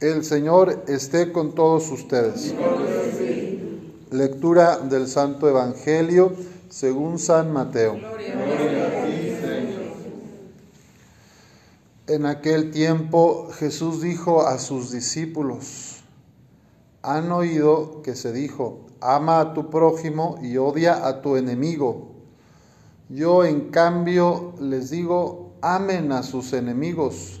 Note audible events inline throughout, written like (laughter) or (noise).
El Señor esté con todos ustedes. Lectura del Santo Evangelio según San Mateo. En aquel tiempo Jesús dijo a sus discípulos, han oído que se dijo, ama a tu prójimo y odia a tu enemigo. Yo en cambio les digo, amen a sus enemigos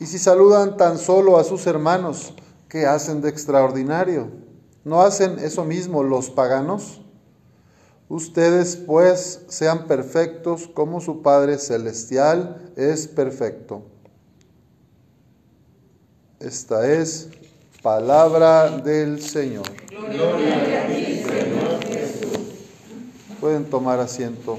Y si saludan tan solo a sus hermanos, ¿qué hacen de extraordinario? ¿No hacen eso mismo los paganos? Ustedes pues sean perfectos como su Padre Celestial es perfecto. Esta es palabra del Señor. Gloria a ti, Señor Jesús. Pueden tomar asiento.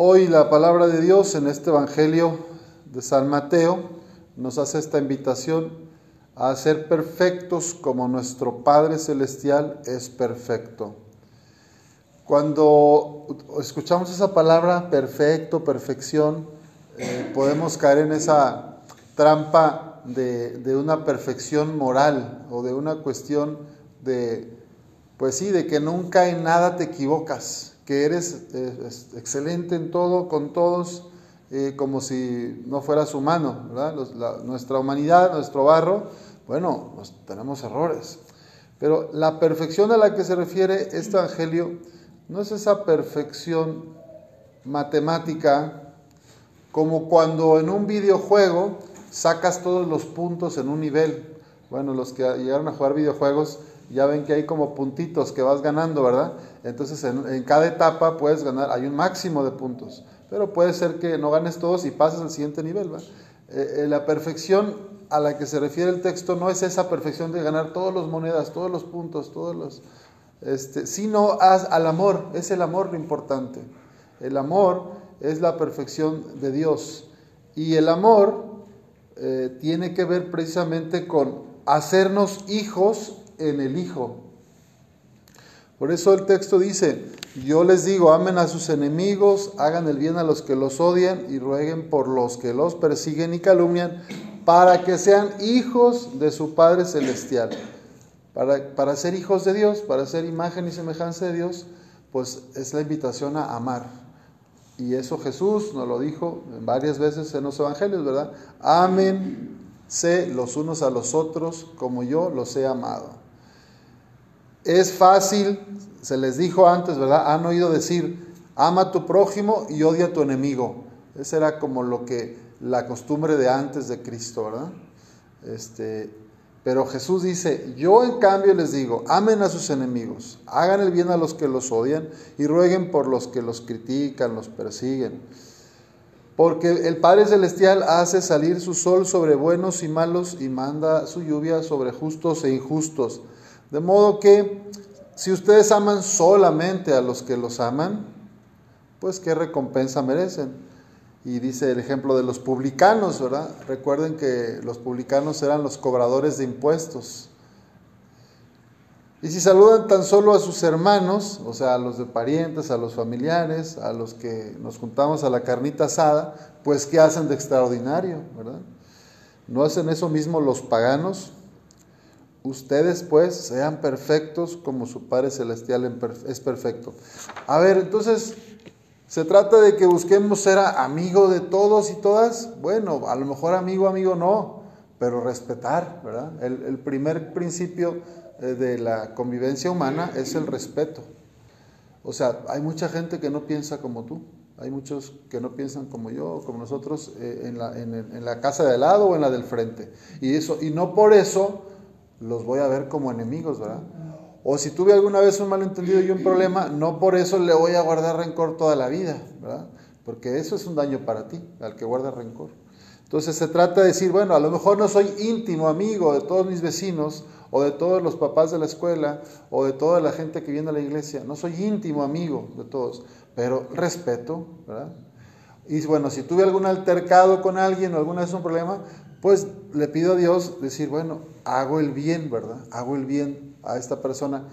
Hoy la palabra de Dios en este Evangelio de San Mateo nos hace esta invitación a ser perfectos como nuestro Padre Celestial es perfecto. Cuando escuchamos esa palabra perfecto, perfección, eh, podemos caer en esa trampa de, de una perfección moral o de una cuestión de, pues sí, de que nunca en nada te equivocas que eres eh, excelente en todo, con todos, eh, como si no fueras humano, nuestra humanidad, nuestro barro, bueno, pues tenemos errores. Pero la perfección a la que se refiere este Evangelio no es esa perfección matemática como cuando en un videojuego sacas todos los puntos en un nivel. Bueno, los que llegaron a jugar videojuegos ya ven que hay como puntitos que vas ganando, ¿verdad? Entonces en, cada etapa puedes ganar, hay un máximo de puntos, pero puede ser que no ganes todos y pases al siguiente nivel, ¿verdad? Eh, eh, la perfección a la que se refiere el texto no es esa perfección de ganar todas las monedas, todos los puntos, todos los... Este, sino al amor, es el amor lo importante. El amor es la perfección de Dios. Y el amor eh, tiene que ver precisamente con hacernos hijos en el Hijo. Por eso el texto dice, yo les digo, amen a sus enemigos, hagan el bien a los que los odian y rueguen por los que los persiguen y calumnian, para que sean hijos de su Padre Celestial. Para, para ser hijos de Dios, para ser imagen y semejanza de Dios, pues es la invitación a amar. Y eso Jesús nos lo dijo varias veces en los evangelios, ¿verdad? Ámense los unos a los otros como yo los he amado. Es fácil, se les dijo antes, ¿verdad? Han oído decir, ama a tu prójimo y odia a tu enemigo. Esa era como lo que la costumbre de antes de Cristo, ¿verdad? Este, pero Jesús dice, yo en cambio les digo, amen a sus enemigos, hagan el bien a los que los odian y rueguen por los que los critican, los persiguen. Porque el Padre Celestial hace salir su sol sobre buenos y malos y manda su lluvia sobre justos e injustos. De modo que si ustedes aman solamente a los que los aman, pues qué recompensa merecen. Y dice el ejemplo de los publicanos, ¿verdad? Recuerden que los publicanos eran los cobradores de impuestos. Y si saludan tan solo a sus hermanos, o sea, a los de parientes, a los familiares, a los que nos juntamos a la carnita asada, pues ¿qué hacen de extraordinario, verdad? ¿No hacen eso mismo los paganos? Ustedes pues sean perfectos como su Padre Celestial es perfecto. A ver, entonces, ¿se trata de que busquemos ser amigo de todos y todas? Bueno, a lo mejor amigo, amigo no, pero respetar, ¿verdad? El, primer principio eh, de la convivencia humana es el respeto. O sea, hay mucha gente que no piensa como tú. Hay muchos que no piensan como yo, como nosotros, eh, en, la, en la casa de al lado o en la del frente. Y, eso, y no por eso los voy a ver como enemigos, ¿verdad? O si tuve alguna vez un malentendido y un problema, no por eso le voy a guardar rencor toda la vida, ¿verdad? porque eso es un daño para ti, al que guarda rencor. Entonces se trata de decir, bueno, a lo mejor no soy íntimo amigo de todos mis vecinos, o de todos los papás de la escuela, o de toda la gente que viene a la iglesia, no soy íntimo amigo de todos, pero respeto, ¿verdad? Y bueno, si tuve algún altercado con alguien o alguna vez un problema, pues le pido a Dios decir, bueno, hago el bien, ¿verdad? Hago el bien a esta persona.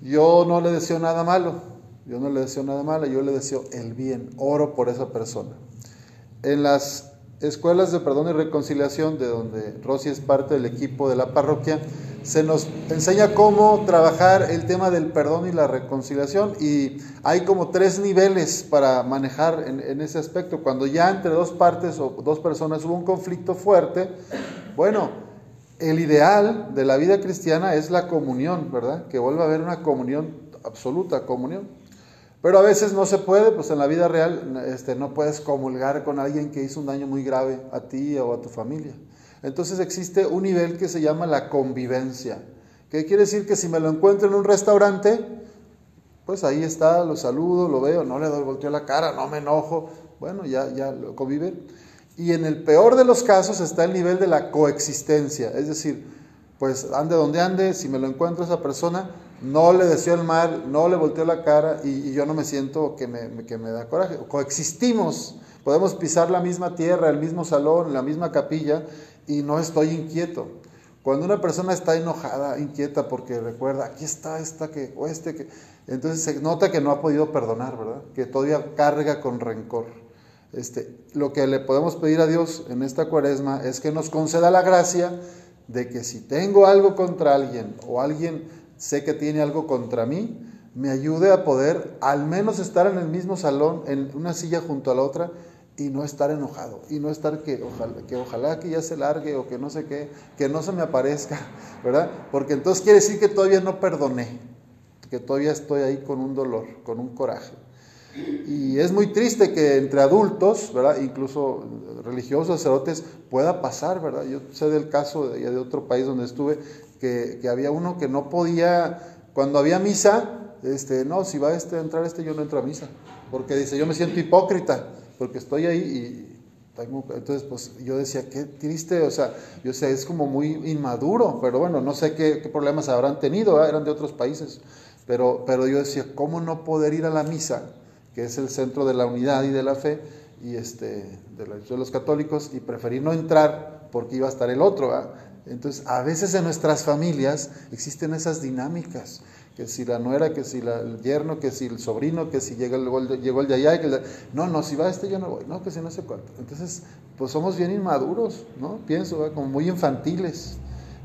Yo no le deseo nada malo, yo no le deseo nada malo, yo le deseo el bien, oro por esa persona. En las escuelas de perdón y reconciliación, de donde Rosy es parte del equipo de la parroquia, se nos enseña cómo trabajar el tema del perdón y la reconciliación y hay como tres niveles para manejar en, ese aspecto. Cuando ya entre dos partes o dos personas hubo un conflicto fuerte, bueno, el ideal de la vida cristiana es la comunión, ¿verdad? Que vuelva a haber una comunión, absoluta comunión. Pero a veces no se puede, pues en la vida real este, no puedes comulgar con alguien que hizo un daño muy grave a ti o a tu familia. Entonces existe un nivel que se llama la convivencia, que quiere decir que si me lo encuentro en un restaurante, pues ahí está, lo saludo, lo veo, no le doy volteo la cara, no me enojo, bueno, ya, ya lo conviven. Y en el peor de los casos está el nivel de la coexistencia, es decir, pues ande donde ande, si me lo encuentro a esa persona, no le deseo el mal, no le volteo la cara y, yo no me siento que me, que me da coraje. Coexistimos, podemos pisar la misma tierra, el mismo salón, la misma capilla y no estoy inquieto. Cuando una persona está enojada, inquieta, porque recuerda, aquí está esta que, o este que, entonces se nota que no ha podido perdonar, ¿verdad? Que todavía carga con rencor. Este, lo que le podemos pedir a Dios en esta cuaresma es que nos conceda la gracia de que si tengo algo contra alguien o alguien sé que tiene algo contra mí, me ayude a poder al menos estar en el mismo salón, en una silla junto a la otra y no estar enojado y no estar que ojalá, que ojalá que ya se largue o que no sé qué, que no se me aparezca, (laughs) ¿verdad? Porque entonces quiere decir que todavía no perdoné, que todavía estoy ahí con un dolor, con un coraje. Y es muy triste que entre adultos, ¿verdad? Incluso religiosos, sacerdotes, pueda pasar, ¿verdad? Yo sé del caso de, de otro país donde estuve, que, que había uno que no podía, cuando había misa, este, no, si va este, a entrar este, yo no entro a misa, porque dice, yo me siento hipócrita porque estoy ahí y entonces pues yo decía, qué triste, o sea, yo sé, es como muy inmaduro, pero bueno, no sé qué, problemas habrán tenido, eran de otros países, pero, pero yo decía, ¿cómo no poder ir a la misa, que es el centro de la unidad y de la fe, y este, de, los católicos, y preferir no entrar porque iba a estar el otro? Entonces, a veces en nuestras familias existen esas dinámicas que si la nuera, que si el yerno, que si el sobrino, que si llega el, llegó el allá, que no, no, si va este yo no voy, no, que si no sé cuánto. Entonces, pues somos bien inmaduros, ¿no? Pienso, como muy infantiles.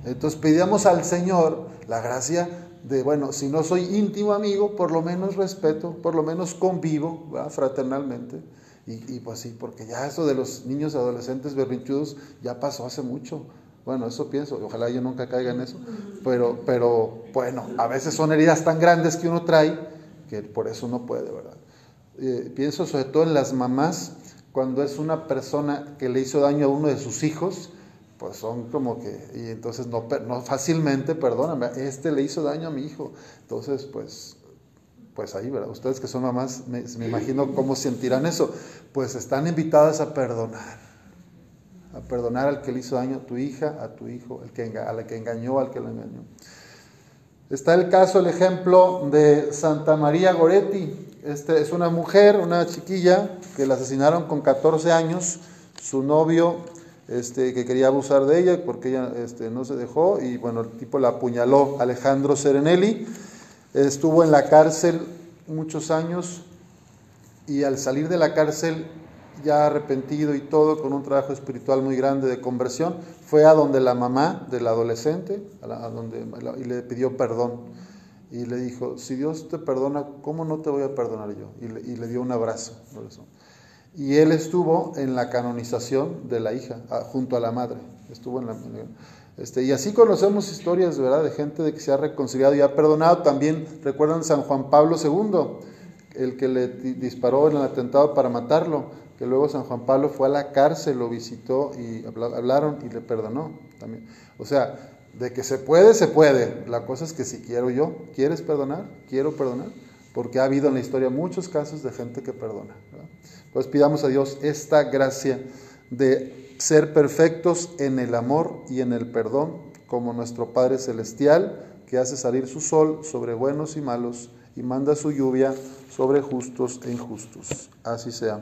Entonces pedíamos al Señor la gracia de, bueno, si no soy íntimo amigo, por lo menos respeto, por lo menos convivo, fraternalmente. Y, y, pues sí, porque ya eso de los niños adolescentes berrinchudos ya pasó hace mucho. Bueno, eso pienso, ojalá yo nunca caiga en eso, pero, pero bueno, a veces son heridas tan grandes que uno trae que por eso no puede, ¿verdad? Eh, pienso sobre todo en las mamás, cuando es una persona que le hizo daño a uno de sus hijos, pues son como que, y entonces no, no fácilmente perdóname, este le hizo daño a mi hijo, entonces pues pues ahí, ¿verdad? Ustedes que son mamás, me, me, imagino cómo sentirán eso. Pues están invitadas a perdonar a perdonar al que le hizo daño a tu hija, a tu hijo, el que, a la que engañó, al que lo engañó. Está el caso, el ejemplo de Santa María Goretti. Este, es una mujer, una chiquilla, que la asesinaron con 14 años. Su novio, este, que quería abusar de ella porque ella este, no se dejó, y bueno, el tipo la apuñaló, Alejandro Serenelli. Estuvo en la cárcel muchos años y al salir de la cárcel ya arrepentido y todo, con un trabajo espiritual muy grande de conversión, fue a donde la mamá del adolescente a, donde, y le pidió perdón. Y le dijo, si Dios te perdona, ¿cómo no te voy a perdonar yo? Y le, dio un abrazo. Y él estuvo en la canonización de la hija, junto a la madre. Estuvo en este, y así conocemos historias ¿verdad? de gente de que se ha reconciliado y ha perdonado. También recuerdan San Juan Pablo II, el que le disparó en el atentado para matarlo que luego San Juan Pablo fue a la cárcel, lo visitó y hablaron y le perdonó también. O sea, de que se puede, se puede. La cosa es que si quiero yo, ¿quieres perdonar? ¿Quiero perdonar? porque ha habido en la historia muchos casos de gente que perdona. Pues pidamos a Dios esta gracia de ser perfectos en el amor y en el perdón, como nuestro Padre Celestial, que hace salir su sol sobre buenos y malos y manda su lluvia sobre justos e injustos. Así sea.